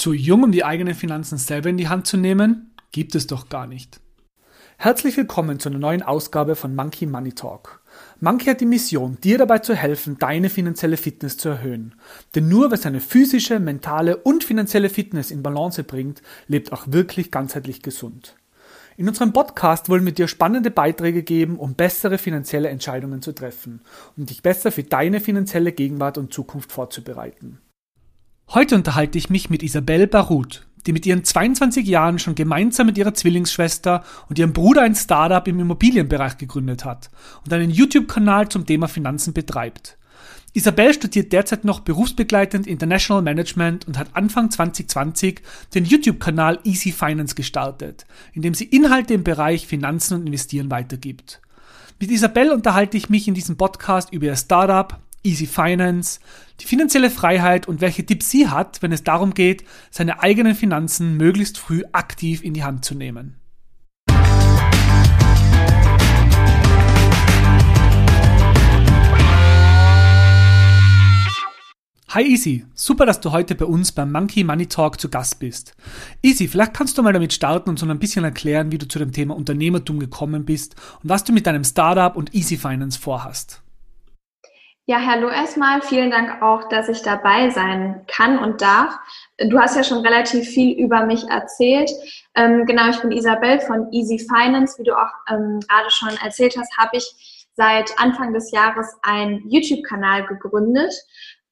Zu jung, um die eigenen Finanzen selber in die Hand zu nehmen? Gibt es doch gar nicht. Herzlich willkommen zu einer neuen Ausgabe von Monkey Money Talk. Monkey hat die Mission, dir dabei zu helfen, deine finanzielle Fitness zu erhöhen. Denn nur wer seine physische, mentale und finanzielle Fitness in Balance bringt, lebt auch wirklich ganzheitlich gesund. In unserem Podcast wollen wir dir spannende Beiträge geben, um bessere finanzielle Entscheidungen zu treffen und dich besser für deine finanzielle Gegenwart und Zukunft vorzubereiten. Heute unterhalte ich mich mit Isabelle Barut, die mit ihren 22 Jahren schon gemeinsam mit ihrer Zwillingsschwester und ihrem Bruder ein Startup im Immobilienbereich gegründet hat und einen YouTube-Kanal zum Thema Finanzen betreibt. Isabelle studiert derzeit noch berufsbegleitend International Management und hat Anfang 2020 den YouTube-Kanal Easy Finance gestartet, in dem sie Inhalte im Bereich Finanzen und Investieren weitergibt. Mit Isabelle unterhalte ich mich in diesem Podcast über ihr Startup, Easy Finance, die finanzielle Freiheit und welche Tipps sie hat, wenn es darum geht, seine eigenen Finanzen möglichst früh aktiv in die Hand zu nehmen. Hi Easy, super, dass du heute bei uns beim Monkey Money Talk zu Gast bist. Easy, vielleicht kannst du mal damit starten und so ein bisschen erklären, wie du zu dem Thema Unternehmertum gekommen bist und was du mit deinem Startup und Easy Finance vorhast. Ja, hallo erstmal. Vielen Dank auch, dass ich dabei sein kann und darf. Du hast ja schon relativ viel über mich erzählt. Ähm, genau, ich bin Isabel von Easy Finance. Wie du auch ähm, gerade schon erzählt hast, habe ich seit Anfang des Jahres einen YouTube-Kanal gegründet.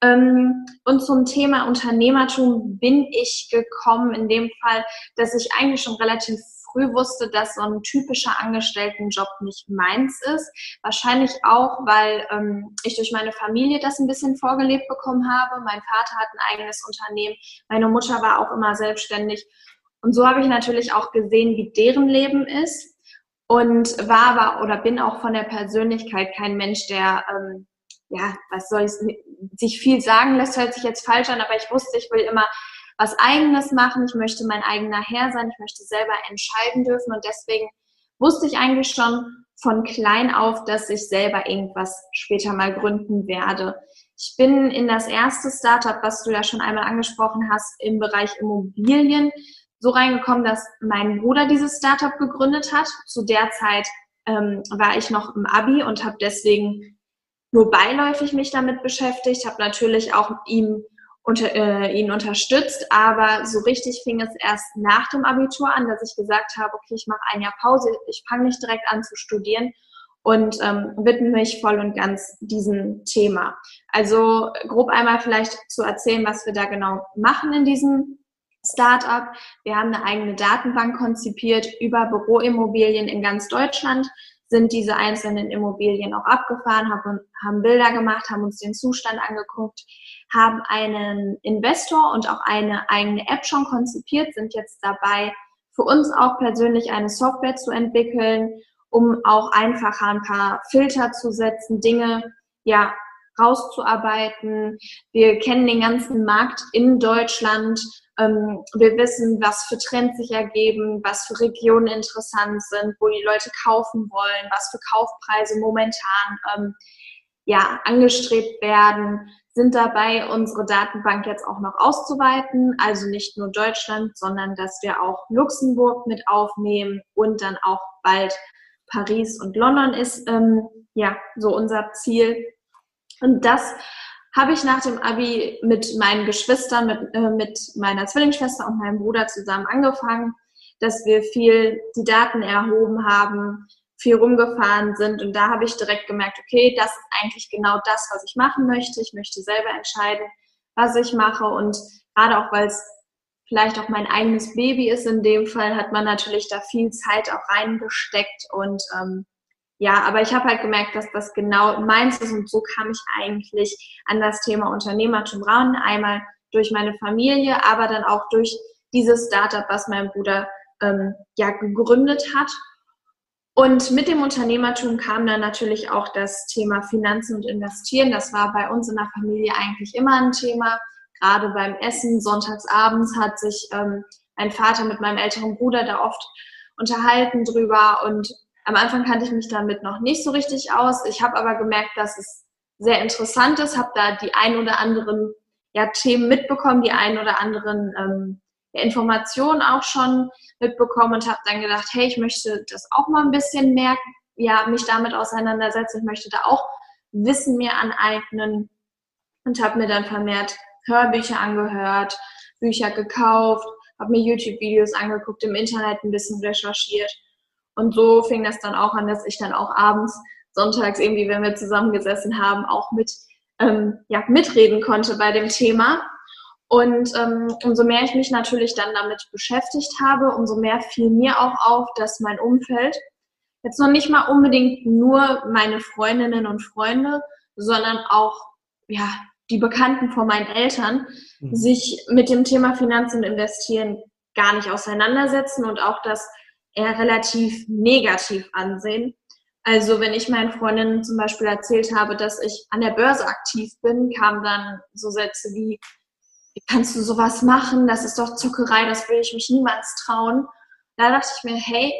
Ähm, und zum Thema Unternehmertum bin ich gekommen in dem Fall, dass ich eigentlich schon relativ früh wusste, dass so ein typischer Angestelltenjob nicht meins ist. Wahrscheinlich auch, weil ähm, ich durch meine Familie das ein bisschen vorgelebt bekommen habe. Mein Vater hat ein eigenes Unternehmen, meine Mutter war auch immer selbstständig. Und so habe ich natürlich auch gesehen, wie deren Leben ist. Und war aber oder bin auch von der Persönlichkeit kein Mensch, der ähm, ja, was soll ich, sich viel sagen lässt, hört sich jetzt falsch an, aber ich wusste, ich will immer was eigenes machen, ich möchte mein eigener Herr sein, ich möchte selber entscheiden dürfen und deswegen wusste ich eigentlich schon von klein auf, dass ich selber irgendwas später mal gründen werde. Ich bin in das erste Startup, was du ja schon einmal angesprochen hast, im Bereich Immobilien so reingekommen, dass mein Bruder dieses Startup gegründet hat. Zu der Zeit ähm, war ich noch im Abi und habe deswegen nur beiläufig mich damit beschäftigt, habe natürlich auch ihm unter, äh, ihn unterstützt, aber so richtig fing es erst nach dem Abitur an, dass ich gesagt habe, okay, ich mache ein Jahr Pause, ich fange nicht direkt an zu studieren und ähm, widme mich voll und ganz diesem Thema. Also grob einmal vielleicht zu erzählen, was wir da genau machen in diesem Startup. Wir haben eine eigene Datenbank konzipiert über Büroimmobilien in ganz Deutschland, sind diese einzelnen Immobilien auch abgefahren, haben, haben Bilder gemacht, haben uns den Zustand angeguckt, haben einen Investor und auch eine eigene App schon konzipiert, sind jetzt dabei, für uns auch persönlich eine Software zu entwickeln, um auch einfacher ein paar Filter zu setzen, Dinge ja rauszuarbeiten. Wir kennen den ganzen Markt in Deutschland. Ähm, wir wissen, was für Trends sich ergeben, was für Regionen interessant sind, wo die Leute kaufen wollen, was für Kaufpreise momentan ähm, ja, angestrebt werden sind dabei, unsere Datenbank jetzt auch noch auszuweiten. Also nicht nur Deutschland, sondern dass wir auch Luxemburg mit aufnehmen und dann auch bald Paris und London ist ähm, ja so unser Ziel. Und das habe ich nach dem Abi mit meinen Geschwistern, mit, äh, mit meiner Zwillingsschwester und meinem Bruder zusammen angefangen, dass wir viel die Daten erhoben haben, viel rumgefahren sind. Und da habe ich direkt gemerkt, okay, das ist eigentlich genau das, was ich machen möchte. Ich möchte selber entscheiden, was ich mache. Und gerade auch, weil es vielleicht auch mein eigenes Baby ist, in dem Fall hat man natürlich da viel Zeit auch reingesteckt. Und ähm, ja, aber ich habe halt gemerkt, dass das genau meins ist. Und so kam ich eigentlich an das Thema Unternehmertum ran. Einmal durch meine Familie, aber dann auch durch dieses Startup, was mein Bruder ähm, ja gegründet hat. Und mit dem Unternehmertum kam dann natürlich auch das Thema Finanzen und Investieren. Das war bei uns in der Familie eigentlich immer ein Thema. Gerade beim Essen, sonntagsabends hat sich ähm, mein Vater mit meinem älteren Bruder da oft unterhalten drüber. Und am Anfang kannte ich mich damit noch nicht so richtig aus. Ich habe aber gemerkt, dass es sehr interessant ist, habe da die ein oder anderen ja, Themen mitbekommen, die einen oder anderen ähm, Informationen auch schon mitbekommen und habe dann gedacht, hey, ich möchte das auch mal ein bisschen mehr, ja, mich damit auseinandersetzen. Ich möchte da auch Wissen mir aneignen und habe mir dann vermehrt Hörbücher angehört, Bücher gekauft, habe mir YouTube-Videos angeguckt, im Internet ein bisschen recherchiert. Und so fing das dann auch an, dass ich dann auch abends, sonntags irgendwie, wenn wir zusammengesessen haben, auch mit, ähm, ja, mitreden konnte bei dem Thema. Und ähm, umso mehr ich mich natürlich dann damit beschäftigt habe, umso mehr fiel mir auch auf, dass mein Umfeld jetzt noch nicht mal unbedingt nur meine Freundinnen und Freunde, sondern auch ja die Bekannten von meinen Eltern mhm. sich mit dem Thema Finanzen und Investieren gar nicht auseinandersetzen und auch das eher relativ negativ ansehen. Also wenn ich meinen Freundinnen zum Beispiel erzählt habe, dass ich an der Börse aktiv bin, kamen dann so Sätze wie, wie kannst du sowas machen? Das ist doch Zuckerei, das will ich mich niemals trauen. Da dachte ich mir, hey,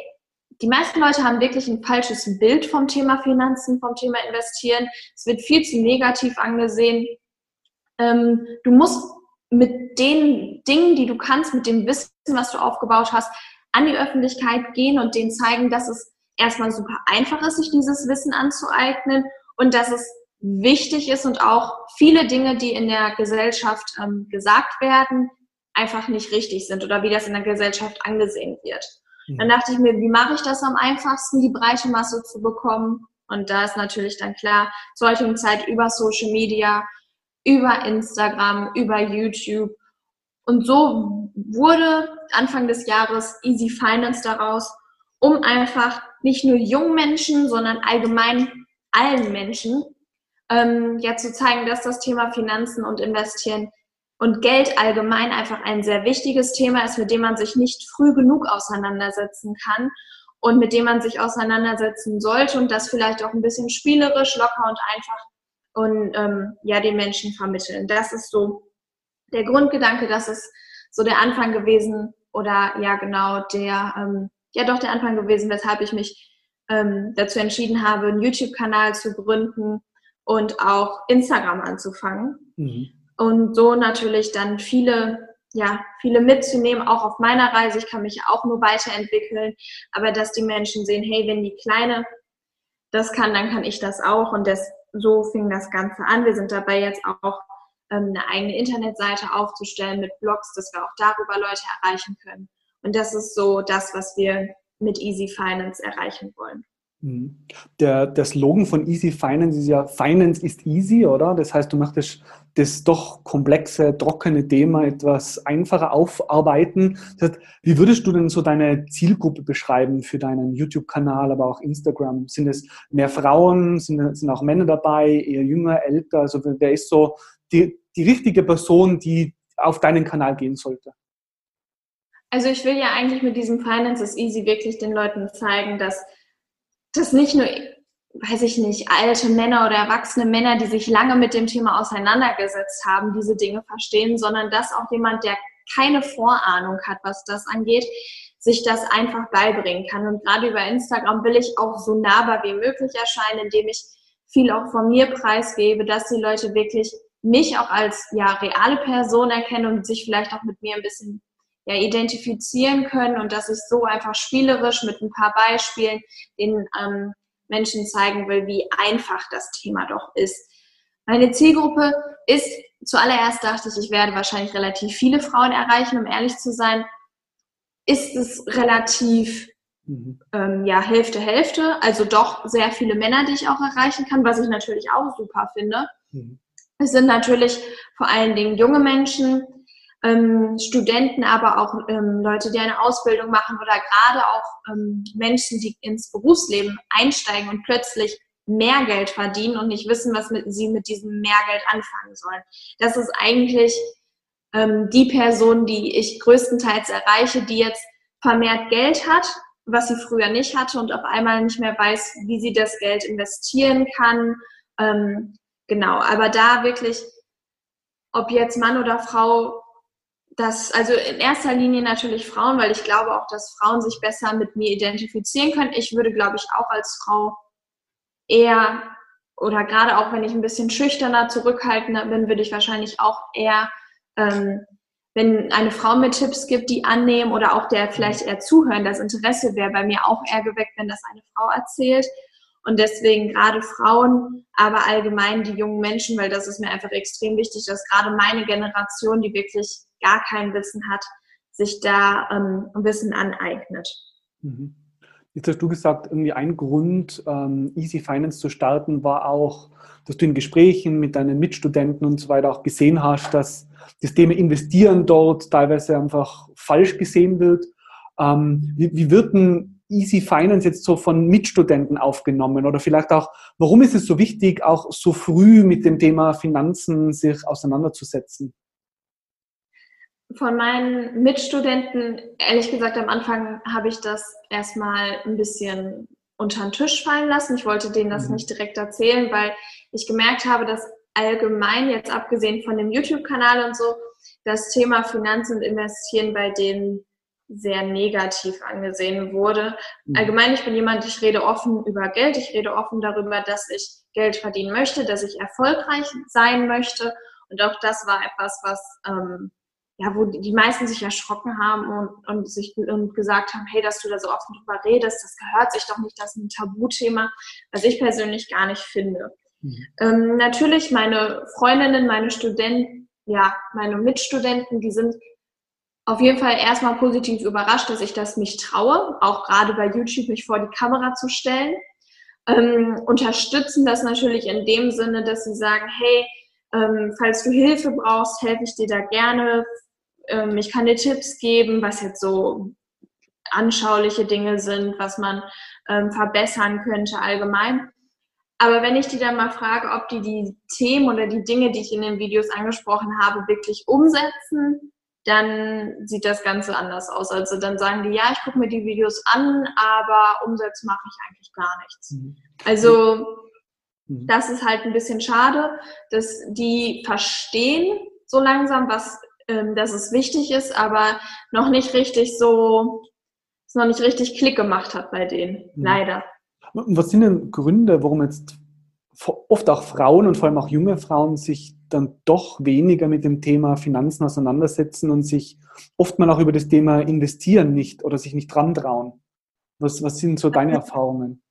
die meisten Leute haben wirklich ein falsches Bild vom Thema Finanzen, vom Thema Investieren. Es wird viel zu negativ angesehen. Ähm, du musst mit den Dingen, die du kannst, mit dem Wissen, was du aufgebaut hast, an die Öffentlichkeit gehen und denen zeigen, dass es erstmal super einfach ist, sich dieses Wissen anzueignen und dass es wichtig ist und auch viele Dinge, die in der Gesellschaft ähm, gesagt werden, einfach nicht richtig sind oder wie das in der Gesellschaft angesehen wird. Mhm. Dann dachte ich mir, wie mache ich das am einfachsten, die breite Masse zu bekommen? Und da ist natürlich dann klar, heutigen Zeit über Social Media, über Instagram, über YouTube. Und so wurde Anfang des Jahres Easy Finance daraus, um einfach nicht nur jungen Menschen, sondern allgemein allen Menschen ähm, ja zu zeigen, dass das Thema Finanzen und Investieren und Geld allgemein einfach ein sehr wichtiges Thema ist, mit dem man sich nicht früh genug auseinandersetzen kann und mit dem man sich auseinandersetzen sollte und das vielleicht auch ein bisschen spielerisch, locker und einfach und ähm, ja den Menschen vermitteln. Das ist so der Grundgedanke, das ist so der Anfang gewesen oder ja genau der ähm, ja doch der Anfang gewesen, weshalb ich mich ähm, dazu entschieden habe, einen YouTube-Kanal zu gründen und auch Instagram anzufangen. Mhm. Und so natürlich dann viele, ja, viele mitzunehmen, auch auf meiner Reise. Ich kann mich auch nur weiterentwickeln, aber dass die Menschen sehen, hey, wenn die Kleine das kann, dann kann ich das auch. Und das, so fing das Ganze an. Wir sind dabei jetzt auch eine eigene Internetseite aufzustellen mit Blogs, dass wir auch darüber Leute erreichen können. Und das ist so das, was wir mit Easy Finance erreichen wollen. Mhm. Der, der Slogan von Easy Finance ist ja Finance ist easy, oder? Das heißt, du möchtest das doch komplexe, trockene Thema etwas einfacher aufarbeiten. Das heißt, wie würdest du denn so deine Zielgruppe beschreiben für deinen YouTube-Kanal, aber auch Instagram? Sind es mehr Frauen? Sind, sind auch Männer dabei? Eher jünger, älter? Also wer ist so die, die richtige Person, die auf deinen Kanal gehen sollte? Also ich will ja eigentlich mit diesem Finance is Easy wirklich den Leuten zeigen, dass das nicht nur, weiß ich nicht, alte Männer oder erwachsene Männer, die sich lange mit dem Thema auseinandergesetzt haben, diese Dinge verstehen, sondern dass auch jemand, der keine Vorahnung hat, was das angeht, sich das einfach beibringen kann. Und gerade über Instagram will ich auch so nahbar wie möglich erscheinen, indem ich viel auch von mir preisgebe, dass die Leute wirklich mich auch als ja reale Person erkennen und sich vielleicht auch mit mir ein bisschen ja, identifizieren können und dass ich so einfach spielerisch mit ein paar Beispielen den ähm, Menschen zeigen will, wie einfach das Thema doch ist. Meine Zielgruppe ist, zuallererst dachte ich, ich werde wahrscheinlich relativ viele Frauen erreichen, um ehrlich zu sein. Ist es relativ, mhm. ähm, ja, Hälfte, Hälfte, also doch sehr viele Männer, die ich auch erreichen kann, was ich natürlich auch super finde. Mhm. Es sind natürlich vor allen Dingen junge Menschen, ähm, Studenten, aber auch ähm, Leute, die eine Ausbildung machen oder gerade auch ähm, Menschen, die ins Berufsleben einsteigen und plötzlich mehr Geld verdienen und nicht wissen, was mit, sie mit diesem Mehrgeld anfangen sollen. Das ist eigentlich ähm, die Person, die ich größtenteils erreiche, die jetzt vermehrt Geld hat, was sie früher nicht hatte und auf einmal nicht mehr weiß, wie sie das Geld investieren kann. Genau, aber da wirklich, ob jetzt Mann oder Frau, dass, also in erster Linie natürlich Frauen, weil ich glaube auch, dass Frauen sich besser mit mir identifizieren können. Ich würde, glaube ich, auch als Frau eher oder gerade auch wenn ich ein bisschen schüchterner, zurückhaltender bin, würde ich wahrscheinlich auch eher, ähm, wenn eine Frau mir Tipps gibt, die annehmen oder auch der vielleicht eher zuhören, das Interesse wäre bei mir auch eher geweckt, wenn das eine Frau erzählt. Und deswegen gerade Frauen, aber allgemein die jungen Menschen, weil das ist mir einfach extrem wichtig, dass gerade meine Generation, die wirklich gar kein Wissen hat, sich da ähm, Wissen aneignet. Mhm. Jetzt hast du gesagt, irgendwie ein Grund, ähm, Easy Finance zu starten, war auch, dass du in Gesprächen mit deinen Mitstudenten und so weiter auch gesehen hast, dass das Thema Investieren dort teilweise einfach falsch gesehen wird. Ähm, wie, wie wird denn Easy Finance jetzt so von Mitstudenten aufgenommen? Oder vielleicht auch, warum ist es so wichtig, auch so früh mit dem Thema Finanzen sich auseinanderzusetzen? Von meinen Mitstudenten, ehrlich gesagt, am Anfang habe ich das erstmal ein bisschen unter den Tisch fallen lassen. Ich wollte denen das mhm. nicht direkt erzählen, weil ich gemerkt habe, dass allgemein, jetzt abgesehen von dem YouTube-Kanal und so, das Thema Finanzen und Investieren bei denen sehr negativ angesehen wurde. Mhm. Allgemein, ich bin jemand, ich rede offen über Geld, ich rede offen darüber, dass ich Geld verdienen möchte, dass ich erfolgreich sein möchte. Und auch das war etwas, was ähm, ja, wo die meisten sich erschrocken haben und, und sich und gesagt haben, hey, dass du da so offen drüber redest, das gehört sich doch nicht, das ist ein Tabuthema, was ich persönlich gar nicht finde. Mhm. Ähm, natürlich meine Freundinnen, meine Studenten, ja, meine Mitstudenten, die sind auf jeden Fall erstmal positiv überrascht, dass ich das mich traue, auch gerade bei YouTube mich vor die Kamera zu stellen. Ähm, unterstützen das natürlich in dem Sinne, dass sie sagen, hey, ähm, falls du Hilfe brauchst, helfe ich dir da gerne ähm, ich kann dir Tipps geben, was jetzt so anschauliche Dinge sind, was man ähm, verbessern könnte allgemein. Aber wenn ich die dann mal frage, ob die die Themen oder die Dinge, die ich in den Videos angesprochen habe, wirklich umsetzen, dann sieht das Ganze anders aus. Also dann sagen die, ja, ich gucke mir die Videos an, aber umsetzen mache ich eigentlich gar nichts. Mhm. Also mhm. das ist halt ein bisschen schade, dass die verstehen so langsam, was ähm, dass es wichtig ist, aber noch nicht richtig so, es noch nicht richtig Klick gemacht hat bei denen, mhm. leider. Was sind denn Gründe, warum jetzt oft auch Frauen und vor allem auch junge Frauen sich dann doch weniger mit dem Thema Finanzen auseinandersetzen und sich oft mal auch über das Thema Investieren nicht oder sich nicht dran trauen? Was, was sind so deine Erfahrungen?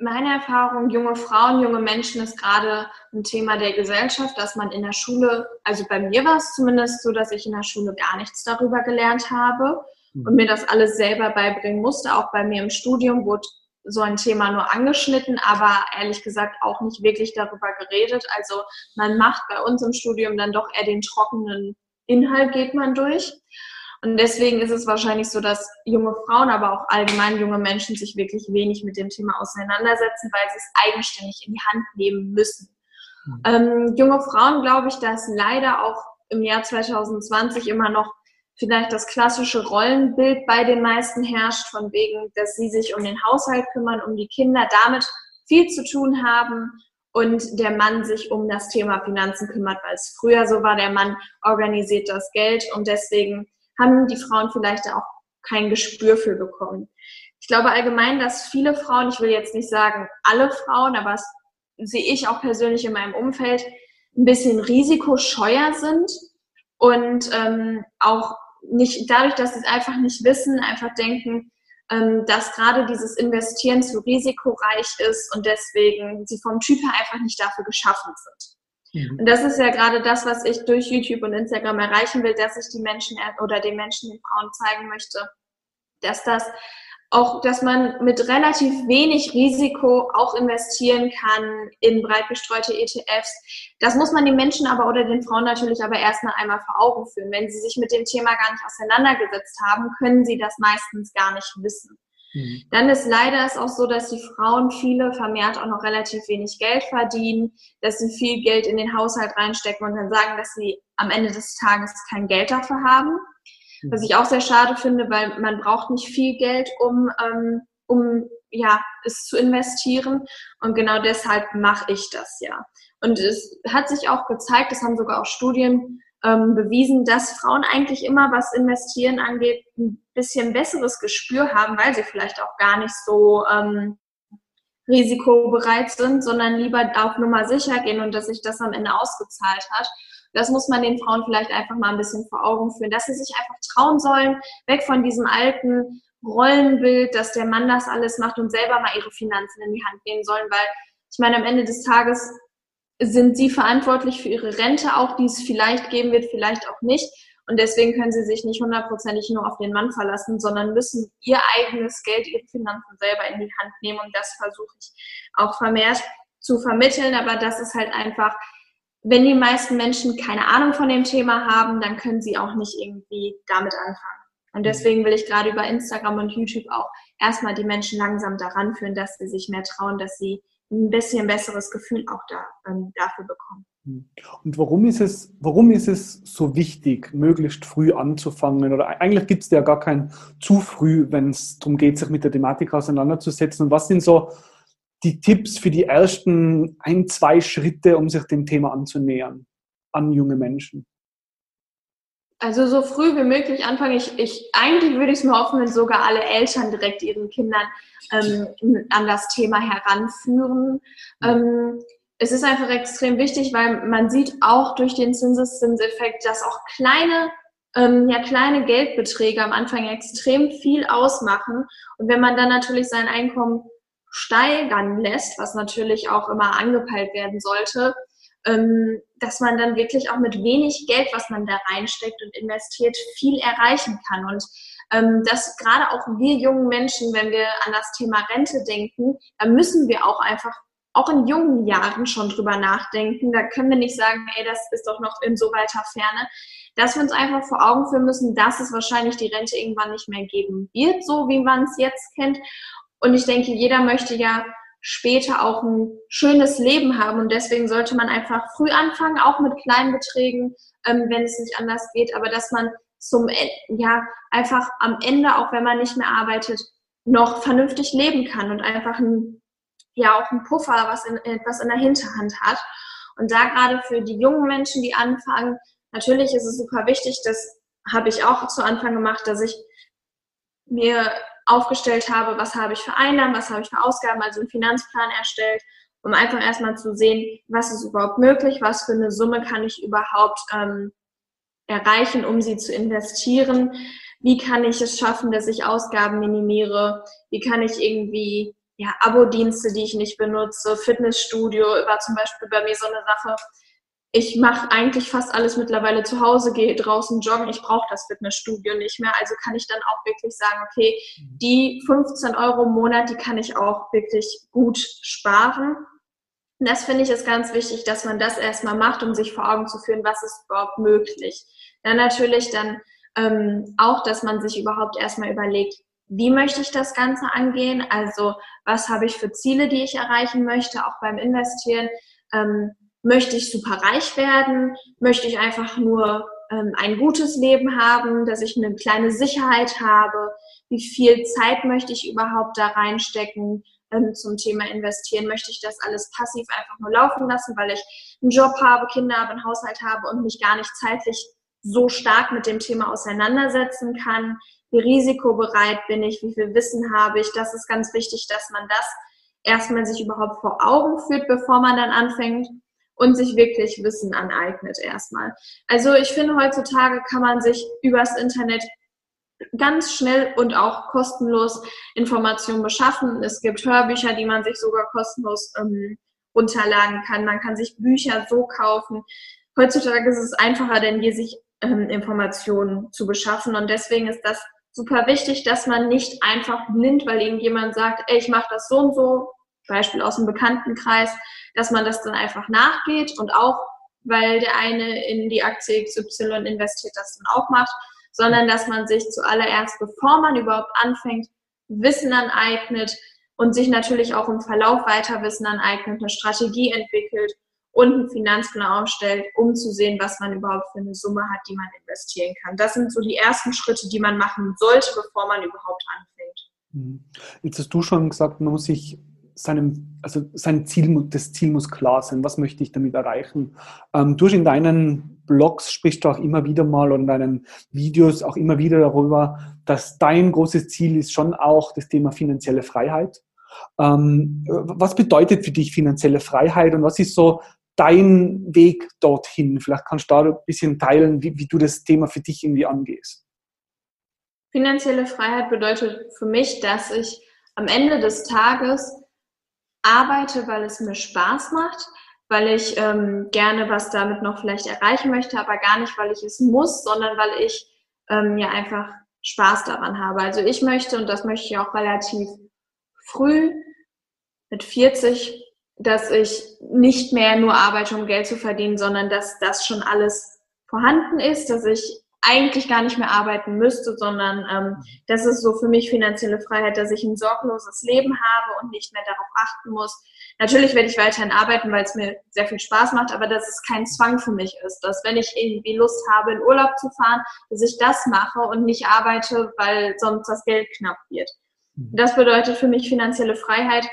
meine Erfahrung, junge Frauen, junge Menschen ist gerade ein Thema der Gesellschaft, dass man in der Schule, also bei mir war es zumindest so, dass ich in der Schule gar nichts darüber gelernt habe und mir das alles selber beibringen musste. Auch bei mir im Studium wurde so ein Thema nur angeschnitten, aber ehrlich gesagt auch nicht wirklich darüber geredet. Also man macht bei uns im Studium dann doch eher den trockenen Inhalt, geht man durch. Und deswegen ist es wahrscheinlich so, dass junge Frauen, aber auch allgemein junge Menschen sich wirklich wenig mit dem Thema auseinandersetzen, weil sie es eigenständig in die Hand nehmen müssen. Mhm. Ähm, junge Frauen, glaube ich, dass leider auch im Jahr 2020 immer noch vielleicht das klassische Rollenbild bei den meisten herrscht, von wegen, dass sie sich um den Haushalt kümmern, um die Kinder, damit viel zu tun haben und der Mann sich um das Thema Finanzen kümmert, weil es früher so war, der Mann organisiert das Geld und deswegen haben die Frauen vielleicht auch kein Gespür für bekommen. Ich glaube allgemein, dass viele Frauen, ich will jetzt nicht sagen alle Frauen, aber das sehe ich auch persönlich in meinem Umfeld, ein bisschen risikoscheuer sind und ähm, auch nicht dadurch, dass sie es einfach nicht wissen, einfach denken, ähm, dass gerade dieses Investieren zu risikoreich ist und deswegen sie vom Typ her einfach nicht dafür geschaffen sind. Mhm. Und das ist ja gerade das, was ich durch YouTube und Instagram erreichen will, dass ich die Menschen oder den Menschen, den Frauen zeigen möchte, dass das auch, dass man mit relativ wenig Risiko auch investieren kann in breit gestreute ETFs. Das muss man den Menschen aber oder den Frauen natürlich aber erstmal einmal vor Augen führen. Wenn sie sich mit dem Thema gar nicht auseinandergesetzt haben, können sie das meistens gar nicht wissen. Mhm. Dann ist leider es auch so, dass die Frauen viele vermehrt auch noch relativ wenig Geld verdienen, dass sie viel Geld in den Haushalt reinstecken und dann sagen, dass sie am Ende des Tages kein Geld dafür haben. Mhm. Was ich auch sehr schade finde, weil man braucht nicht viel Geld, um, ähm, um ja, es zu investieren. Und genau deshalb mache ich das ja. Und es hat sich auch gezeigt, das haben sogar auch Studien ähm, bewiesen, dass Frauen eigentlich immer, was Investieren angeht, ein bisschen besseres Gespür haben, weil sie vielleicht auch gar nicht so ähm, risikobereit sind, sondern lieber auf Nummer sicher gehen und dass sich das am Ende ausgezahlt hat. Das muss man den Frauen vielleicht einfach mal ein bisschen vor Augen führen, dass sie sich einfach trauen sollen, weg von diesem alten Rollenbild, dass der Mann das alles macht und selber mal ihre Finanzen in die Hand nehmen sollen, weil ich meine, am Ende des Tages sind sie verantwortlich für ihre Rente auch, die es vielleicht geben wird, vielleicht auch nicht. Und deswegen können sie sich nicht hundertprozentig nur auf den Mann verlassen, sondern müssen ihr eigenes Geld, ihre Finanzen selber in die Hand nehmen. Und das versuche ich auch vermehrt zu vermitteln. Aber das ist halt einfach, wenn die meisten Menschen keine Ahnung von dem Thema haben, dann können sie auch nicht irgendwie damit anfangen. Und deswegen will ich gerade über Instagram und YouTube auch erstmal die Menschen langsam daran führen, dass sie sich mehr trauen, dass sie ein bisschen besseres Gefühl auch da, ähm, dafür bekommen. Und warum ist, es, warum ist es so wichtig, möglichst früh anzufangen? Oder eigentlich gibt es ja gar kein zu früh, wenn es darum geht, sich mit der Thematik auseinanderzusetzen. Und was sind so die Tipps für die ersten ein, zwei Schritte, um sich dem Thema anzunähern an junge Menschen? Also so früh wie möglich anfangen. Ich, ich eigentlich würde ich es mir hoffen, wenn sogar alle Eltern direkt ihren Kindern ähm, an das Thema heranführen. Ähm, es ist einfach extrem wichtig, weil man sieht auch durch den Zinseszinseffekt, dass auch kleine ähm, ja kleine Geldbeträge am Anfang extrem viel ausmachen. Und wenn man dann natürlich sein Einkommen steigern lässt, was natürlich auch immer angepeilt werden sollte, ähm, dass man dann wirklich auch mit wenig Geld, was man da reinsteckt und investiert, viel erreichen kann. Und ähm, dass gerade auch wir jungen Menschen, wenn wir an das Thema Rente denken, da müssen wir auch einfach auch in jungen Jahren schon drüber nachdenken. Da können wir nicht sagen, hey, das ist doch noch in so weiter Ferne. Dass wir uns einfach vor Augen führen müssen, dass es wahrscheinlich die Rente irgendwann nicht mehr geben wird, so wie man es jetzt kennt. Und ich denke, jeder möchte ja später auch ein schönes Leben haben. Und deswegen sollte man einfach früh anfangen, auch mit kleinen Beträgen, ähm, wenn es nicht anders geht. Aber dass man zum, ja, einfach am Ende, auch wenn man nicht mehr arbeitet, noch vernünftig leben kann und einfach ein, ja, auch ein Puffer, was in, etwas in der Hinterhand hat. Und da gerade für die jungen Menschen, die anfangen, natürlich ist es super wichtig, das habe ich auch zu Anfang gemacht, dass ich mir aufgestellt habe, was habe ich für Einnahmen, was habe ich für Ausgaben, also einen Finanzplan erstellt, um einfach erstmal zu sehen, was ist überhaupt möglich, was für eine Summe kann ich überhaupt ähm, erreichen, um sie zu investieren, wie kann ich es schaffen, dass ich Ausgaben minimiere, wie kann ich irgendwie ja, Abo-Dienste, die ich nicht benutze, Fitnessstudio, war zum Beispiel bei mir so eine Sache, ich mache eigentlich fast alles mittlerweile zu Hause, gehe draußen joggen, ich brauche das Fitnessstudio nicht mehr. Also kann ich dann auch wirklich sagen, okay, mhm. die 15 Euro im Monat, die kann ich auch wirklich gut sparen. Und das finde ich ist ganz wichtig, dass man das erstmal macht, um sich vor Augen zu führen, was ist überhaupt möglich. Dann natürlich dann ähm, auch, dass man sich überhaupt erstmal überlegt, wie möchte ich das Ganze angehen? Also was habe ich für Ziele, die ich erreichen möchte, auch beim Investieren? Ähm, möchte ich super reich werden? Möchte ich einfach nur ähm, ein gutes Leben haben, dass ich eine kleine Sicherheit habe? Wie viel Zeit möchte ich überhaupt da reinstecken ähm, zum Thema investieren? Möchte ich das alles passiv einfach nur laufen lassen, weil ich einen Job habe, Kinder habe, einen Haushalt habe und mich gar nicht zeitlich so stark mit dem Thema auseinandersetzen kann? Wie risikobereit bin ich? Wie viel Wissen habe ich? Das ist ganz wichtig, dass man das erstmal sich überhaupt vor Augen führt, bevor man dann anfängt und sich wirklich Wissen aneignet erstmal. Also ich finde, heutzutage kann man sich übers Internet ganz schnell und auch kostenlos Informationen beschaffen. Es gibt Hörbücher, die man sich sogar kostenlos ähm, runterladen kann. Man kann sich Bücher so kaufen. Heutzutage ist es einfacher denn je, sich ähm, Informationen zu beschaffen. Und deswegen ist das super wichtig, dass man nicht einfach blind, weil irgendjemand sagt, ey, ich mache das so und so, Beispiel aus dem Bekanntenkreis, dass man das dann einfach nachgeht und auch, weil der eine in die Aktie XY investiert, das dann auch macht, sondern dass man sich zuallererst, bevor man überhaupt anfängt, Wissen aneignet und sich natürlich auch im Verlauf weiter Wissen aneignet, eine Strategie entwickelt und einen Finanzplan aufstellt, um zu sehen, was man überhaupt für eine Summe hat, die man investieren kann. Das sind so die ersten Schritte, die man machen sollte, bevor man überhaupt anfängt. Mhm. Jetzt hast du schon gesagt, man muss sich seinem, also sein Ziel, das Ziel muss klar sein, was möchte ich damit erreichen. Ähm, du in deinen Blogs sprichst du auch immer wieder mal und in deinen Videos auch immer wieder darüber, dass dein großes Ziel ist schon auch das Thema finanzielle Freiheit. Ähm, was bedeutet für dich finanzielle Freiheit und was ist so dein Weg dorthin? Vielleicht kannst du da ein bisschen teilen, wie, wie du das Thema für dich irgendwie angehst. Finanzielle Freiheit bedeutet für mich, dass ich am Ende des Tages arbeite, weil es mir Spaß macht, weil ich ähm, gerne was damit noch vielleicht erreichen möchte, aber gar nicht, weil ich es muss, sondern weil ich ähm, ja einfach Spaß daran habe. Also ich möchte, und das möchte ich auch relativ früh, mit 40, dass ich nicht mehr nur arbeite, um Geld zu verdienen, sondern dass das schon alles vorhanden ist, dass ich eigentlich gar nicht mehr arbeiten müsste, sondern ähm, das ist so für mich finanzielle Freiheit, dass ich ein sorgloses Leben habe und nicht mehr darauf achten muss. Natürlich werde ich weiterhin arbeiten, weil es mir sehr viel Spaß macht, aber dass es kein Zwang für mich ist, dass wenn ich irgendwie Lust habe, in Urlaub zu fahren, dass ich das mache und nicht arbeite, weil sonst das Geld knapp wird. Mhm. Das bedeutet für mich finanzielle Freiheit.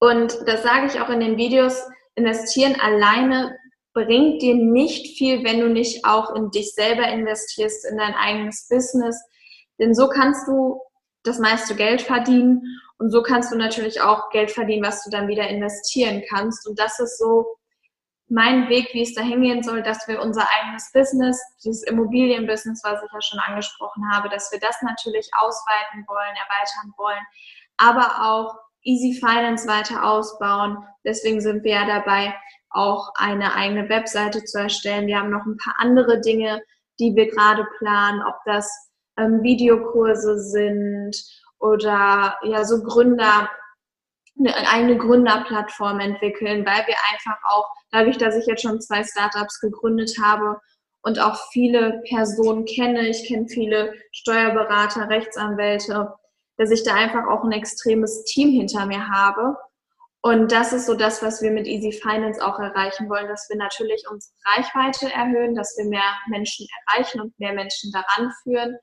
Und das sage ich auch in den Videos, investieren alleine bringt dir nicht viel, wenn du nicht auch in dich selber investierst, in dein eigenes Business. Denn so kannst du das meiste Geld verdienen und so kannst du natürlich auch Geld verdienen, was du dann wieder investieren kannst. Und das ist so mein Weg, wie es da hingehen soll, dass wir unser eigenes Business, dieses Immobilienbusiness, was ich ja schon angesprochen habe, dass wir das natürlich ausweiten wollen, erweitern wollen, aber auch Easy Finance weiter ausbauen. Deswegen sind wir ja dabei, auch eine eigene Webseite zu erstellen. Wir haben noch ein paar andere Dinge, die wir gerade planen, ob das ähm, Videokurse sind oder ja so Gründer, eine eigene Gründerplattform entwickeln, weil wir einfach auch, dadurch, dass ich jetzt schon zwei Startups gegründet habe und auch viele Personen kenne, ich kenne viele Steuerberater, Rechtsanwälte, dass ich da einfach auch ein extremes Team hinter mir habe und das ist so das, was wir mit Easy Finance auch erreichen wollen, dass wir natürlich unsere Reichweite erhöhen, dass wir mehr Menschen erreichen und mehr Menschen daran führen,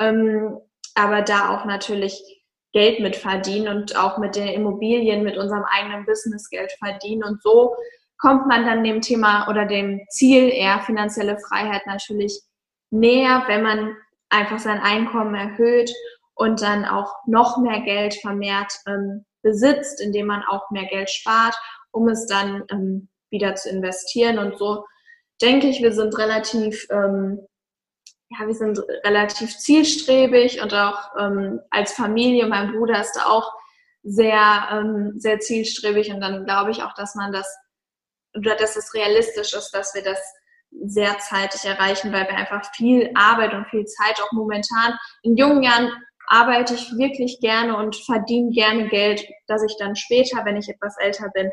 ähm, aber da auch natürlich Geld mit verdienen und auch mit den Immobilien, mit unserem eigenen Business Geld verdienen. Und so kommt man dann dem Thema oder dem Ziel eher finanzielle Freiheit natürlich näher, wenn man einfach sein Einkommen erhöht und dann auch noch mehr Geld vermehrt ähm, besitzt, indem man auch mehr Geld spart, um es dann ähm, wieder zu investieren. Und so denke ich, wir sind relativ, ähm, ja, wir sind relativ zielstrebig und auch ähm, als Familie, mein Bruder ist da auch sehr, ähm, sehr zielstrebig und dann glaube ich auch, dass man das oder dass es realistisch ist, dass wir das sehr zeitig erreichen, weil wir einfach viel Arbeit und viel Zeit auch momentan in jungen Jahren arbeite ich wirklich gerne und verdiene gerne Geld, dass ich dann später, wenn ich etwas älter bin,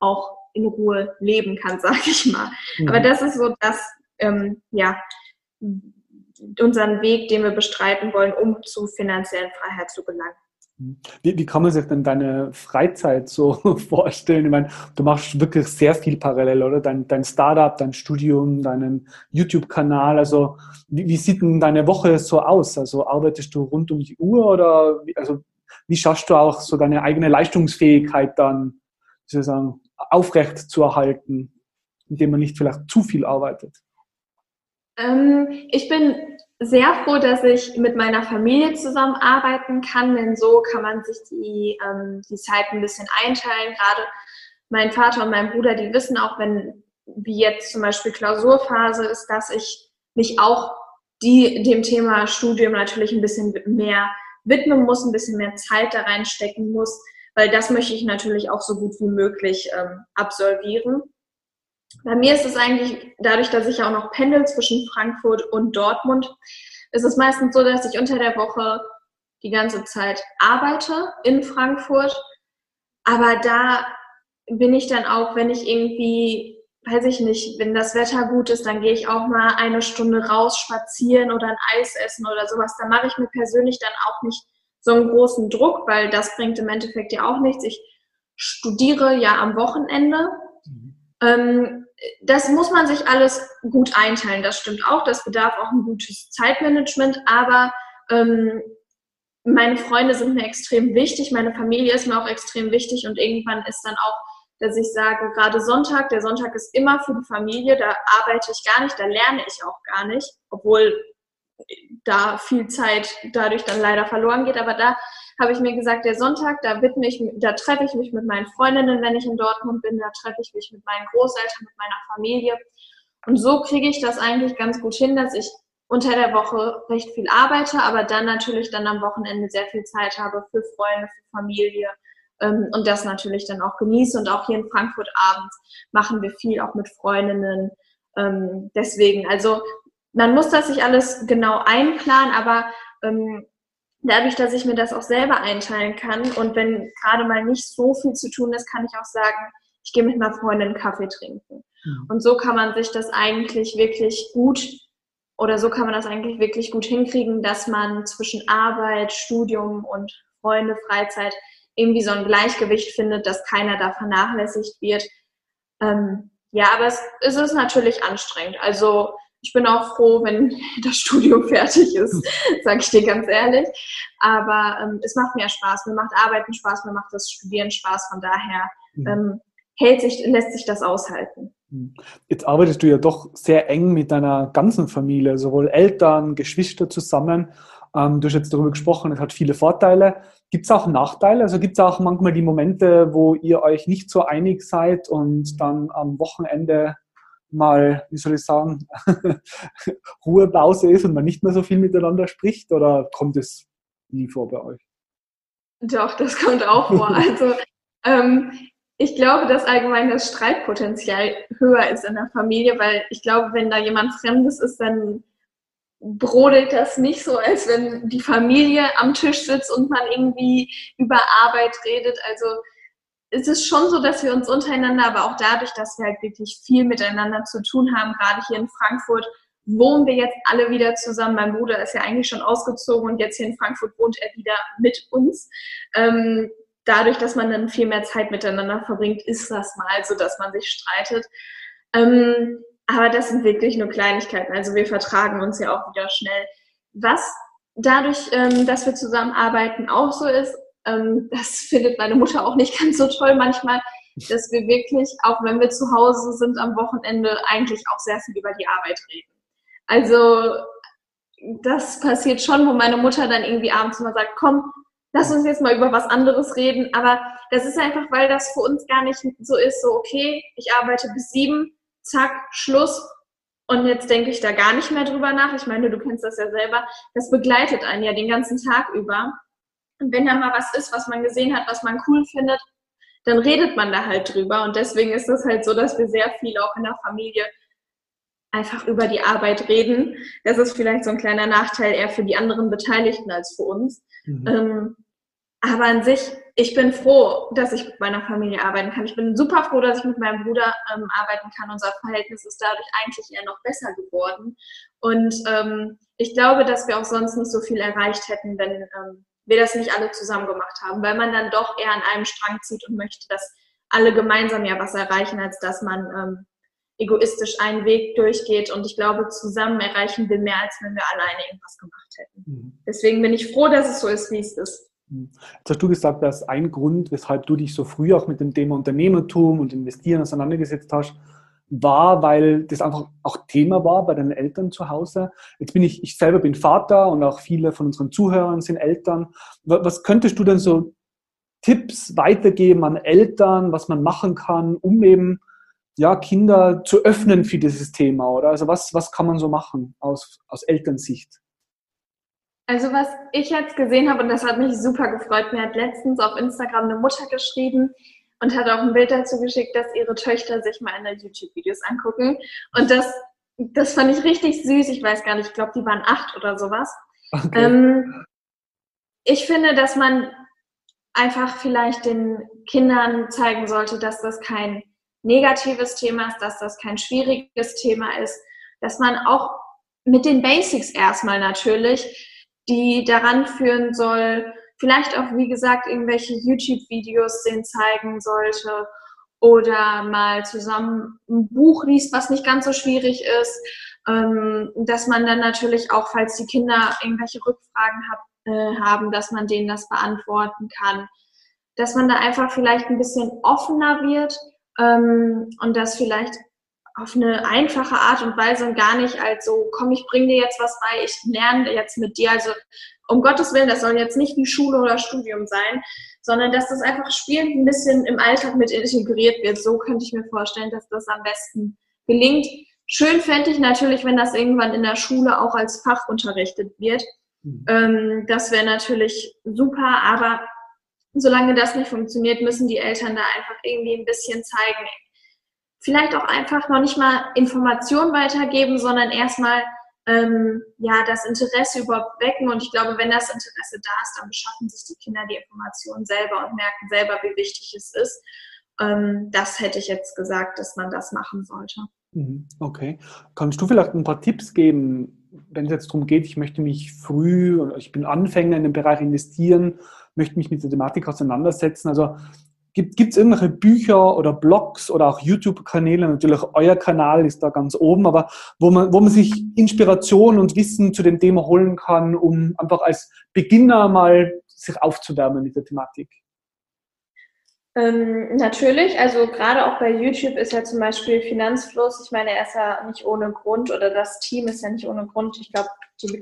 auch in Ruhe leben kann, sage ich mal. Mhm. Aber das ist so das, ähm, ja, unseren Weg, den wir bestreiten wollen, um zu finanziellen Freiheit zu gelangen. Wie, wie kann man sich denn deine Freizeit so vorstellen? Ich meine, du machst wirklich sehr viel parallel, oder? Dein, dein Startup, dein Studium, deinen YouTube-Kanal. Also, wie, wie, sieht denn deine Woche so aus? Also, arbeitest du rund um die Uhr oder wie, also, wie schaffst du auch so deine eigene Leistungsfähigkeit dann sozusagen aufrecht zu erhalten, indem man nicht vielleicht zu viel arbeitet? Ähm, ich bin sehr froh, dass ich mit meiner Familie zusammenarbeiten kann, denn so kann man sich die, ähm, die Zeit ein bisschen einteilen. Gerade mein Vater und mein Bruder, die wissen auch, wenn wie jetzt zum Beispiel Klausurphase ist, dass ich mich auch die, dem Thema Studium natürlich ein bisschen mehr widmen muss, ein bisschen mehr Zeit da reinstecken muss, weil das möchte ich natürlich auch so gut wie möglich ähm, absolvieren. Bei mir ist es eigentlich, dadurch, dass ich ja auch noch pendel zwischen Frankfurt und Dortmund, ist es meistens so, dass ich unter der Woche die ganze Zeit arbeite in Frankfurt. Aber da bin ich dann auch, wenn ich irgendwie, weiß ich nicht, wenn das Wetter gut ist, dann gehe ich auch mal eine Stunde raus spazieren oder ein Eis essen oder sowas. Da mache ich mir persönlich dann auch nicht so einen großen Druck, weil das bringt im Endeffekt ja auch nichts. Ich studiere ja am Wochenende. Mhm. Ähm, das muss man sich alles gut einteilen, das stimmt auch. Das bedarf auch ein gutes Zeitmanagement, aber ähm, meine Freunde sind mir extrem wichtig, meine Familie ist mir auch extrem wichtig und irgendwann ist dann auch, dass ich sage, gerade Sonntag, der Sonntag ist immer für die Familie, da arbeite ich gar nicht, da lerne ich auch gar nicht, obwohl da viel Zeit dadurch dann leider verloren geht, aber da habe ich mir gesagt, der Sonntag, da da treffe ich mich mit meinen Freundinnen, wenn ich in Dortmund bin, da treffe ich mich mit meinen Großeltern, mit meiner Familie. Und so kriege ich das eigentlich ganz gut hin, dass ich unter der Woche recht viel arbeite, aber dann natürlich dann am Wochenende sehr viel Zeit habe für Freunde, für Familie ähm, und das natürlich dann auch genieße. Und auch hier in Frankfurt abends machen wir viel auch mit Freundinnen. Ähm, deswegen, also man muss das sich alles genau einplanen, aber ähm, dadurch, dass ich mir das auch selber einteilen kann und wenn gerade mal nicht so viel zu tun ist, kann ich auch sagen, ich gehe mit einer Freundin Kaffee trinken. Mhm. Und so kann man sich das eigentlich wirklich gut oder so kann man das eigentlich wirklich gut hinkriegen, dass man zwischen Arbeit, Studium und Freunde, Freizeit irgendwie so ein Gleichgewicht findet, dass keiner da vernachlässigt wird. Ähm, ja, aber es, es ist natürlich anstrengend. Also ich bin auch froh, wenn das Studium fertig ist, sage ich dir ganz ehrlich. Aber ähm, es macht mir Spaß. Mir macht Arbeiten Spaß, mir macht das Studieren Spaß. Von daher mhm. ähm, hält sich, lässt sich das aushalten. Mhm. Jetzt arbeitest du ja doch sehr eng mit deiner ganzen Familie, sowohl Eltern, Geschwister zusammen. Ähm, du hast jetzt darüber gesprochen, es hat viele Vorteile. Gibt es auch Nachteile? Also gibt es auch manchmal die Momente, wo ihr euch nicht so einig seid und dann am Wochenende mal, wie soll ich sagen, Ruhepause ist und man nicht mehr so viel miteinander spricht? Oder kommt es nie vor bei euch? Doch, das kommt auch vor. Also ähm, ich glaube, dass allgemein das Streitpotenzial höher ist in der Familie, weil ich glaube, wenn da jemand Fremdes ist, dann brodelt das nicht so, als wenn die Familie am Tisch sitzt und man irgendwie über Arbeit redet. Also es ist schon so, dass wir uns untereinander, aber auch dadurch, dass wir halt wirklich viel miteinander zu tun haben, gerade hier in Frankfurt, wohnen wir jetzt alle wieder zusammen. Mein Bruder ist ja eigentlich schon ausgezogen und jetzt hier in Frankfurt wohnt er wieder mit uns. Ähm, dadurch, dass man dann viel mehr Zeit miteinander verbringt, ist das mal so, dass man sich streitet. Ähm, aber das sind wirklich nur Kleinigkeiten. Also wir vertragen uns ja auch wieder schnell. Was dadurch, ähm, dass wir zusammenarbeiten, auch so ist, ähm, das findet meine Mutter auch nicht ganz so toll manchmal, dass wir wirklich, auch wenn wir zu Hause sind am Wochenende, eigentlich auch sehr viel über die Arbeit reden. Also das passiert schon, wo meine Mutter dann irgendwie abends immer sagt, komm, lass uns jetzt mal über was anderes reden. Aber das ist einfach, weil das für uns gar nicht so ist, so okay, ich arbeite bis sieben, zack, Schluss. Und jetzt denke ich da gar nicht mehr drüber nach. Ich meine, du kennst das ja selber. Das begleitet einen ja den ganzen Tag über. Und wenn da mal was ist, was man gesehen hat, was man cool findet, dann redet man da halt drüber. Und deswegen ist es halt so, dass wir sehr viel auch in der Familie einfach über die Arbeit reden. Das ist vielleicht so ein kleiner Nachteil eher für die anderen Beteiligten als für uns. Mhm. Ähm, aber an sich, ich bin froh, dass ich mit meiner Familie arbeiten kann. Ich bin super froh, dass ich mit meinem Bruder ähm, arbeiten kann. Unser Verhältnis ist dadurch eigentlich eher noch besser geworden. Und ähm, ich glaube, dass wir auch sonst nicht so viel erreicht hätten, wenn ähm, wir das nicht alle zusammen gemacht haben, weil man dann doch eher an einem Strang zieht und möchte, dass alle gemeinsam ja was erreichen, als dass man ähm, egoistisch einen Weg durchgeht. Und ich glaube, zusammen erreichen wir mehr, als wenn wir alleine irgendwas gemacht hätten. Mhm. Deswegen bin ich froh, dass es so ist, wie es ist. Mhm. Jetzt hast du gesagt, dass ein Grund, weshalb du dich so früh auch mit dem Thema Unternehmertum und Investieren auseinandergesetzt hast, war, weil das einfach auch Thema war bei deinen Eltern zu Hause. Jetzt bin ich, ich selber bin Vater und auch viele von unseren Zuhörern sind Eltern. Was könntest du denn so Tipps weitergeben an Eltern, was man machen kann, um eben ja, Kinder zu öffnen für dieses Thema? Oder also was, was kann man so machen aus, aus Elternsicht? Also was ich jetzt gesehen habe, und das hat mich super gefreut, mir hat letztens auf Instagram eine Mutter geschrieben, und hat auch ein Bild dazu geschickt, dass ihre Töchter sich mal in der YouTube-Videos angucken. Und das, das fand ich richtig süß. Ich weiß gar nicht, ich glaube, die waren acht oder sowas. Okay. Ähm, ich finde, dass man einfach vielleicht den Kindern zeigen sollte, dass das kein negatives Thema ist, dass das kein schwieriges Thema ist, dass man auch mit den Basics erstmal natürlich, die daran führen soll, vielleicht auch, wie gesagt, irgendwelche YouTube-Videos denen zeigen sollte oder mal zusammen ein Buch liest, was nicht ganz so schwierig ist, ähm, dass man dann natürlich auch, falls die Kinder irgendwelche Rückfragen hab, äh, haben, dass man denen das beantworten kann, dass man da einfach vielleicht ein bisschen offener wird ähm, und das vielleicht auf eine einfache Art und Weise und gar nicht als so, komm, ich bringe dir jetzt was bei, ich lerne jetzt mit dir. Also um Gottes Willen, das soll jetzt nicht wie Schule oder Studium sein, sondern dass das einfach spielend ein bisschen im Alltag mit integriert wird. So könnte ich mir vorstellen, dass das am besten gelingt. Schön fände ich natürlich, wenn das irgendwann in der Schule auch als Fach unterrichtet wird. Mhm. Ähm, das wäre natürlich super, aber solange das nicht funktioniert, müssen die Eltern da einfach irgendwie ein bisschen zeigen. Vielleicht auch einfach noch nicht mal Informationen weitergeben, sondern erstmal ähm, ja, das Interesse überhaupt wecken. Und ich glaube, wenn das Interesse da ist, dann beschaffen sich die Kinder die Informationen selber und merken selber, wie wichtig es ist. Ähm, das hätte ich jetzt gesagt, dass man das machen sollte. Mhm, okay. Kannst du vielleicht ein paar Tipps geben, wenn es jetzt darum geht, ich möchte mich früh, ich bin Anfänger in dem Bereich investieren, möchte mich mit der Thematik auseinandersetzen. Also Gibt es irgendwelche Bücher oder Blogs oder auch YouTube-Kanäle? Natürlich, euer Kanal ist da ganz oben, aber wo man, wo man sich Inspiration und Wissen zu dem Thema holen kann, um einfach als Beginner mal sich aufzuwärmen mit der Thematik? Ähm, natürlich, also gerade auch bei YouTube ist ja zum Beispiel Finanzfluss, ich meine, er ist ja nicht ohne Grund oder das Team ist ja nicht ohne Grund, ich glaube,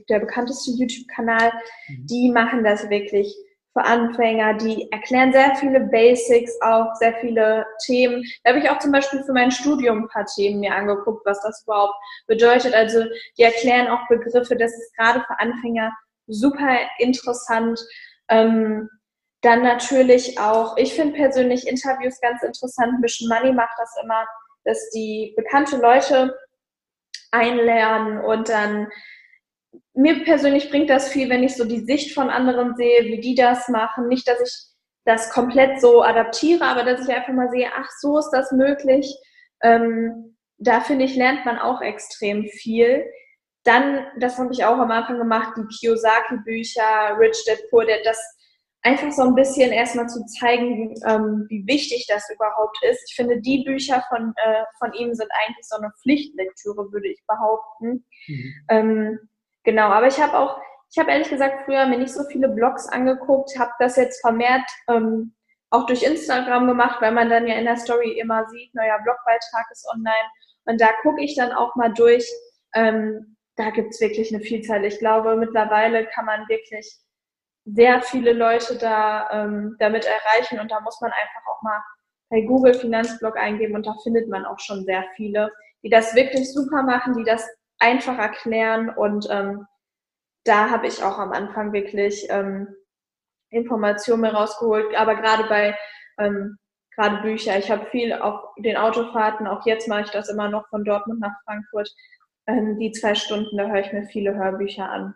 der bekannteste YouTube-Kanal, mhm. die machen das wirklich für Anfänger, die erklären sehr viele Basics, auch sehr viele Themen. Da habe ich auch zum Beispiel für mein Studium ein paar Themen mir angeguckt, was das überhaupt bedeutet. Also die erklären auch Begriffe, das ist gerade für Anfänger super interessant. Ähm, dann natürlich auch, ich finde persönlich Interviews ganz interessant. Mission Money macht das immer, dass die bekannte Leute einlernen und dann mir persönlich bringt das viel, wenn ich so die Sicht von anderen sehe, wie die das machen. Nicht, dass ich das komplett so adaptiere, aber dass ich einfach mal sehe, ach, so ist das möglich. Ähm, da finde ich, lernt man auch extrem viel. Dann, das habe ich auch am Anfang gemacht, die Kiyosaki-Bücher, Rich Dad Poor Dad, das einfach so ein bisschen erstmal zu zeigen, ähm, wie wichtig das überhaupt ist. Ich finde, die Bücher von, äh, von ihm sind eigentlich so eine Pflichtlektüre, würde ich behaupten. Mhm. Ähm, Genau, aber ich habe auch, ich habe ehrlich gesagt früher mir nicht so viele Blogs angeguckt, habe das jetzt vermehrt ähm, auch durch Instagram gemacht, weil man dann ja in der Story immer sieht, neuer Blogbeitrag ist online. Und da gucke ich dann auch mal durch. Ähm, da gibt's wirklich eine Vielzahl. Ich glaube, mittlerweile kann man wirklich sehr viele Leute da ähm, damit erreichen und da muss man einfach auch mal bei Google Finanzblog eingeben und da findet man auch schon sehr viele, die das wirklich super machen, die das einfach erklären und ähm, da habe ich auch am Anfang wirklich ähm, Informationen rausgeholt, aber gerade bei ähm, gerade Bücher. Ich habe viel auf den Autofahrten, auch jetzt mache ich das immer noch von Dortmund nach Frankfurt. Ähm, die zwei Stunden, da höre ich mir viele Hörbücher an.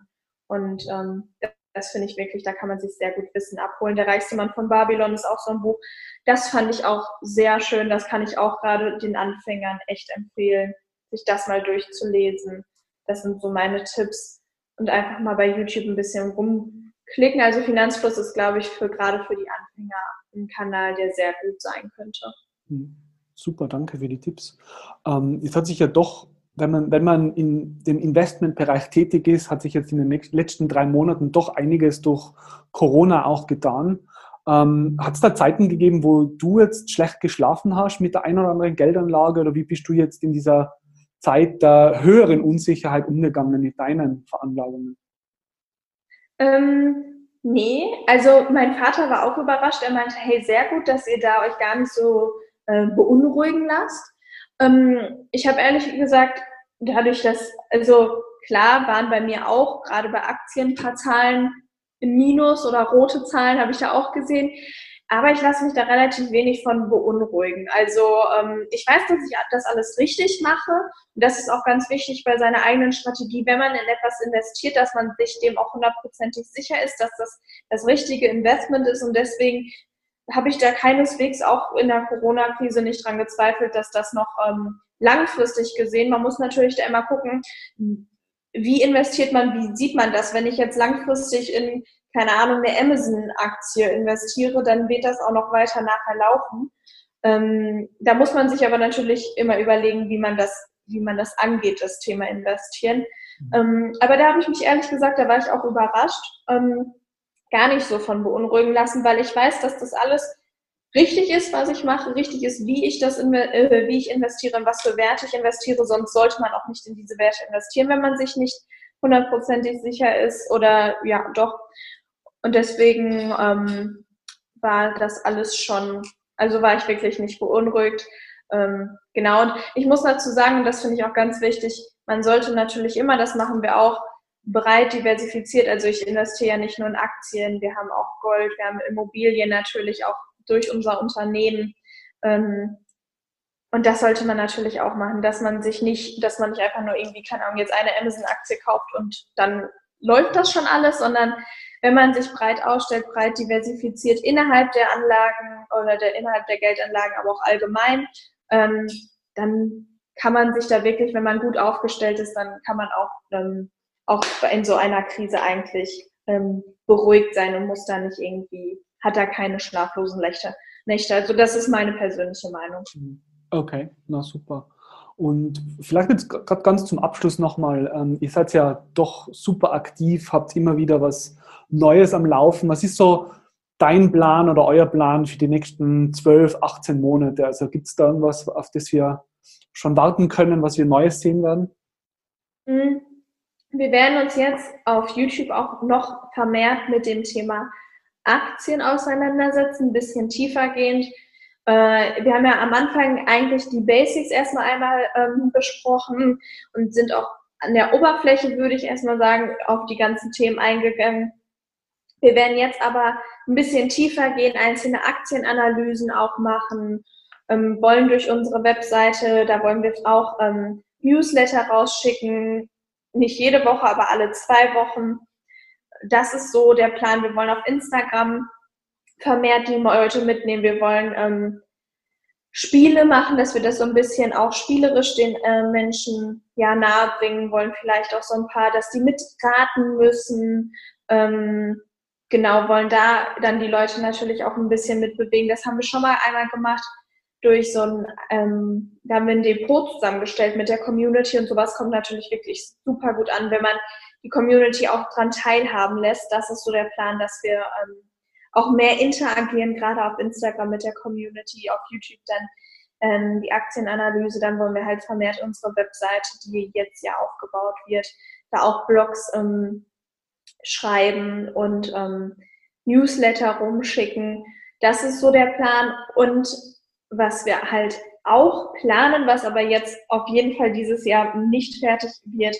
Und ähm, das finde ich wirklich, da kann man sich sehr gut Wissen abholen. Der reichste Mann von Babylon ist auch so ein Buch. Das fand ich auch sehr schön. Das kann ich auch gerade den Anfängern echt empfehlen sich das mal durchzulesen. Das sind so meine Tipps. Und einfach mal bei YouTube ein bisschen rumklicken. Also Finanzfluss ist, glaube ich, für gerade für die Anfänger ein Kanal, der sehr gut sein könnte. Hm. Super, danke für die Tipps. Ähm, es hat sich ja doch, wenn man, wenn man in dem Investmentbereich tätig ist, hat sich jetzt in den letzten drei Monaten doch einiges durch Corona auch getan. Ähm, hat es da Zeiten gegeben, wo du jetzt schlecht geschlafen hast mit der ein oder anderen Geldanlage oder wie bist du jetzt in dieser Zeit der höheren Unsicherheit umgegangen mit deinen Veranlagungen? Ähm, nee, also mein Vater war auch überrascht. Er meinte, hey, sehr gut, dass ihr da euch gar nicht so äh, beunruhigen lasst. Ähm, ich habe ehrlich gesagt, dadurch, dass, also klar waren bei mir auch, gerade bei Aktien, ein paar Zahlen im Minus oder rote Zahlen habe ich da auch gesehen. Aber ich lasse mich da relativ wenig von beunruhigen. Also ähm, ich weiß, dass ich das alles richtig mache. Und das ist auch ganz wichtig bei seiner eigenen Strategie, wenn man in etwas investiert, dass man sich dem auch hundertprozentig sicher ist, dass das das richtige Investment ist. Und deswegen habe ich da keineswegs auch in der Corona-Krise nicht dran gezweifelt, dass das noch ähm, langfristig gesehen, man muss natürlich da immer gucken, wie investiert man, wie sieht man das? Wenn ich jetzt langfristig in keine Ahnung, eine Amazon-Aktie investiere, dann wird das auch noch weiter nachher laufen. Ähm, da muss man sich aber natürlich immer überlegen, wie man das, wie man das angeht, das Thema investieren. Mhm. Ähm, aber da habe ich mich ehrlich gesagt, da war ich auch überrascht, ähm, gar nicht so von beunruhigen lassen, weil ich weiß, dass das alles richtig ist, was ich mache, richtig ist, wie ich das, äh, wie ich investiere und was für Werte ich investiere. Sonst sollte man auch nicht in diese Werte investieren, wenn man sich nicht hundertprozentig sicher ist oder ja, doch. Und deswegen ähm, war das alles schon, also war ich wirklich nicht beunruhigt. Ähm, genau, und ich muss dazu sagen, das finde ich auch ganz wichtig, man sollte natürlich immer, das machen wir auch, breit diversifiziert. Also ich investiere ja nicht nur in Aktien, wir haben auch Gold, wir haben Immobilien natürlich auch durch unser Unternehmen. Ähm, und das sollte man natürlich auch machen, dass man sich nicht, dass man nicht einfach nur irgendwie, keine Ahnung, jetzt eine Amazon-Aktie kauft und dann läuft das schon alles, sondern wenn man sich breit ausstellt, breit diversifiziert innerhalb der Anlagen oder der, innerhalb der Geldanlagen, aber auch allgemein, ähm, dann kann man sich da wirklich, wenn man gut aufgestellt ist, dann kann man auch, ähm, auch in so einer Krise eigentlich ähm, beruhigt sein und muss da nicht irgendwie, hat da keine schlaflosen Nächte. Also das ist meine persönliche Meinung. Okay, na super. Und vielleicht jetzt gerade ganz zum Abschluss nochmal, ähm, ihr seid ja doch super aktiv, habt immer wieder was Neues am Laufen. Was ist so dein Plan oder euer Plan für die nächsten 12, 18 Monate? Also gibt es da irgendwas, auf das wir schon warten können, was wir Neues sehen werden? Mhm. Wir werden uns jetzt auf YouTube auch noch vermehrt mit dem Thema Aktien auseinandersetzen, ein bisschen tiefergehend. Äh, wir haben ja am Anfang eigentlich die Basics erstmal einmal ähm, besprochen und sind auch an der Oberfläche, würde ich erstmal sagen, auf die ganzen Themen eingegangen. Wir werden jetzt aber ein bisschen tiefer gehen, einzelne Aktienanalysen auch machen, ähm, wollen durch unsere Webseite, da wollen wir auch ähm, Newsletter rausschicken, nicht jede Woche, aber alle zwei Wochen. Das ist so der Plan. Wir wollen auf Instagram vermehrt die Leute mitnehmen. Wir wollen ähm, Spiele machen, dass wir das so ein bisschen auch spielerisch den äh, Menschen ja nahe bringen wollen. Vielleicht auch so ein paar, dass die mitraten müssen. Ähm, genau, wollen da dann die Leute natürlich auch ein bisschen mitbewegen. Das haben wir schon mal einmal gemacht durch so ein, ähm, da haben wir ein Depot zusammengestellt mit der Community und sowas kommt natürlich wirklich super gut an, wenn man die Community auch dran teilhaben lässt. Das ist so der Plan, dass wir ähm, auch mehr interagieren, gerade auf Instagram mit der Community, auf YouTube dann ähm, die Aktienanalyse, dann wollen wir halt vermehrt unsere Webseite, die jetzt ja aufgebaut wird, da auch Blogs ähm, schreiben und ähm, Newsletter rumschicken. Das ist so der Plan. Und was wir halt auch planen, was aber jetzt auf jeden Fall dieses Jahr nicht fertig wird,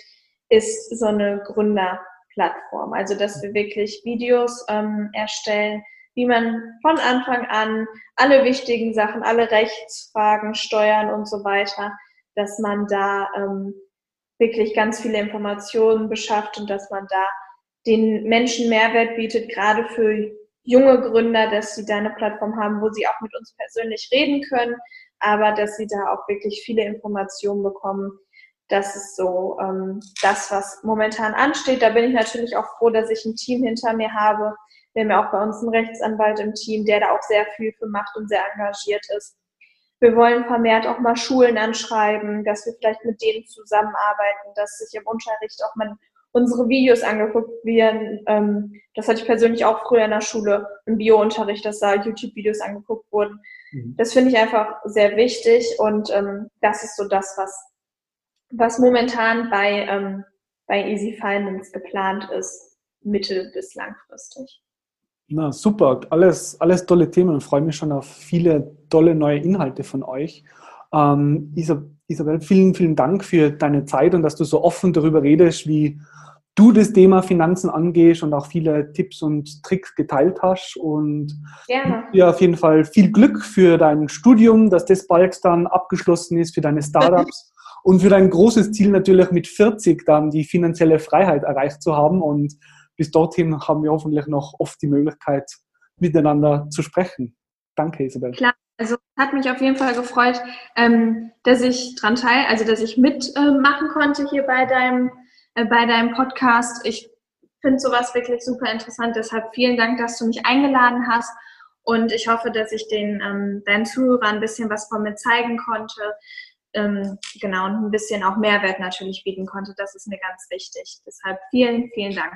ist so eine Gründerplattform. Also dass wir wirklich Videos ähm, erstellen, wie man von Anfang an alle wichtigen Sachen, alle Rechtsfragen, Steuern und so weiter, dass man da ähm, wirklich ganz viele Informationen beschafft und dass man da den Menschen Mehrwert bietet, gerade für junge Gründer, dass sie da eine Plattform haben, wo sie auch mit uns persönlich reden können, aber dass sie da auch wirklich viele Informationen bekommen. Das ist so ähm, das, was momentan ansteht. Da bin ich natürlich auch froh, dass ich ein Team hinter mir habe. Wir haben ja auch bei uns einen Rechtsanwalt im Team, der da auch sehr viel für macht und sehr engagiert ist. Wir wollen vermehrt auch mal Schulen anschreiben, dass wir vielleicht mit denen zusammenarbeiten, dass sich im Unterricht auch mal unsere Videos angeguckt werden. Ähm, das hatte ich persönlich auch früher in der Schule im Biounterricht, dass da YouTube-Videos angeguckt wurden. Mhm. Das finde ich einfach sehr wichtig und ähm, das ist so das, was, was momentan bei, ähm, bei Easy Finance geplant ist, mittel- bis langfristig. Na super, alles, alles tolle Themen und freue mich schon auf viele tolle neue Inhalte von euch. Ähm, Isabel, vielen, vielen Dank für deine Zeit und dass du so offen darüber redest, wie du das Thema Finanzen angehst und auch viele Tipps und Tricks geteilt hast. Und Gerne. dir auf jeden Fall viel Glück für dein Studium, dass das bald dann abgeschlossen ist, für deine Startups und für dein großes Ziel natürlich mit 40 dann die finanzielle Freiheit erreicht zu haben. Und bis dorthin haben wir hoffentlich noch oft die Möglichkeit, miteinander zu sprechen. Danke, Isabel. Klar. Also hat mich auf jeden Fall gefreut, ähm, dass ich dran teil, also dass ich mitmachen konnte hier bei deinem äh, bei deinem Podcast. Ich finde sowas wirklich super interessant. Deshalb vielen Dank, dass du mich eingeladen hast. Und ich hoffe, dass ich den, ähm, deinen Zuhörern ein bisschen was von mir zeigen konnte. Ähm, genau, und ein bisschen auch Mehrwert natürlich bieten konnte. Das ist mir ganz wichtig. Deshalb vielen, vielen Dank.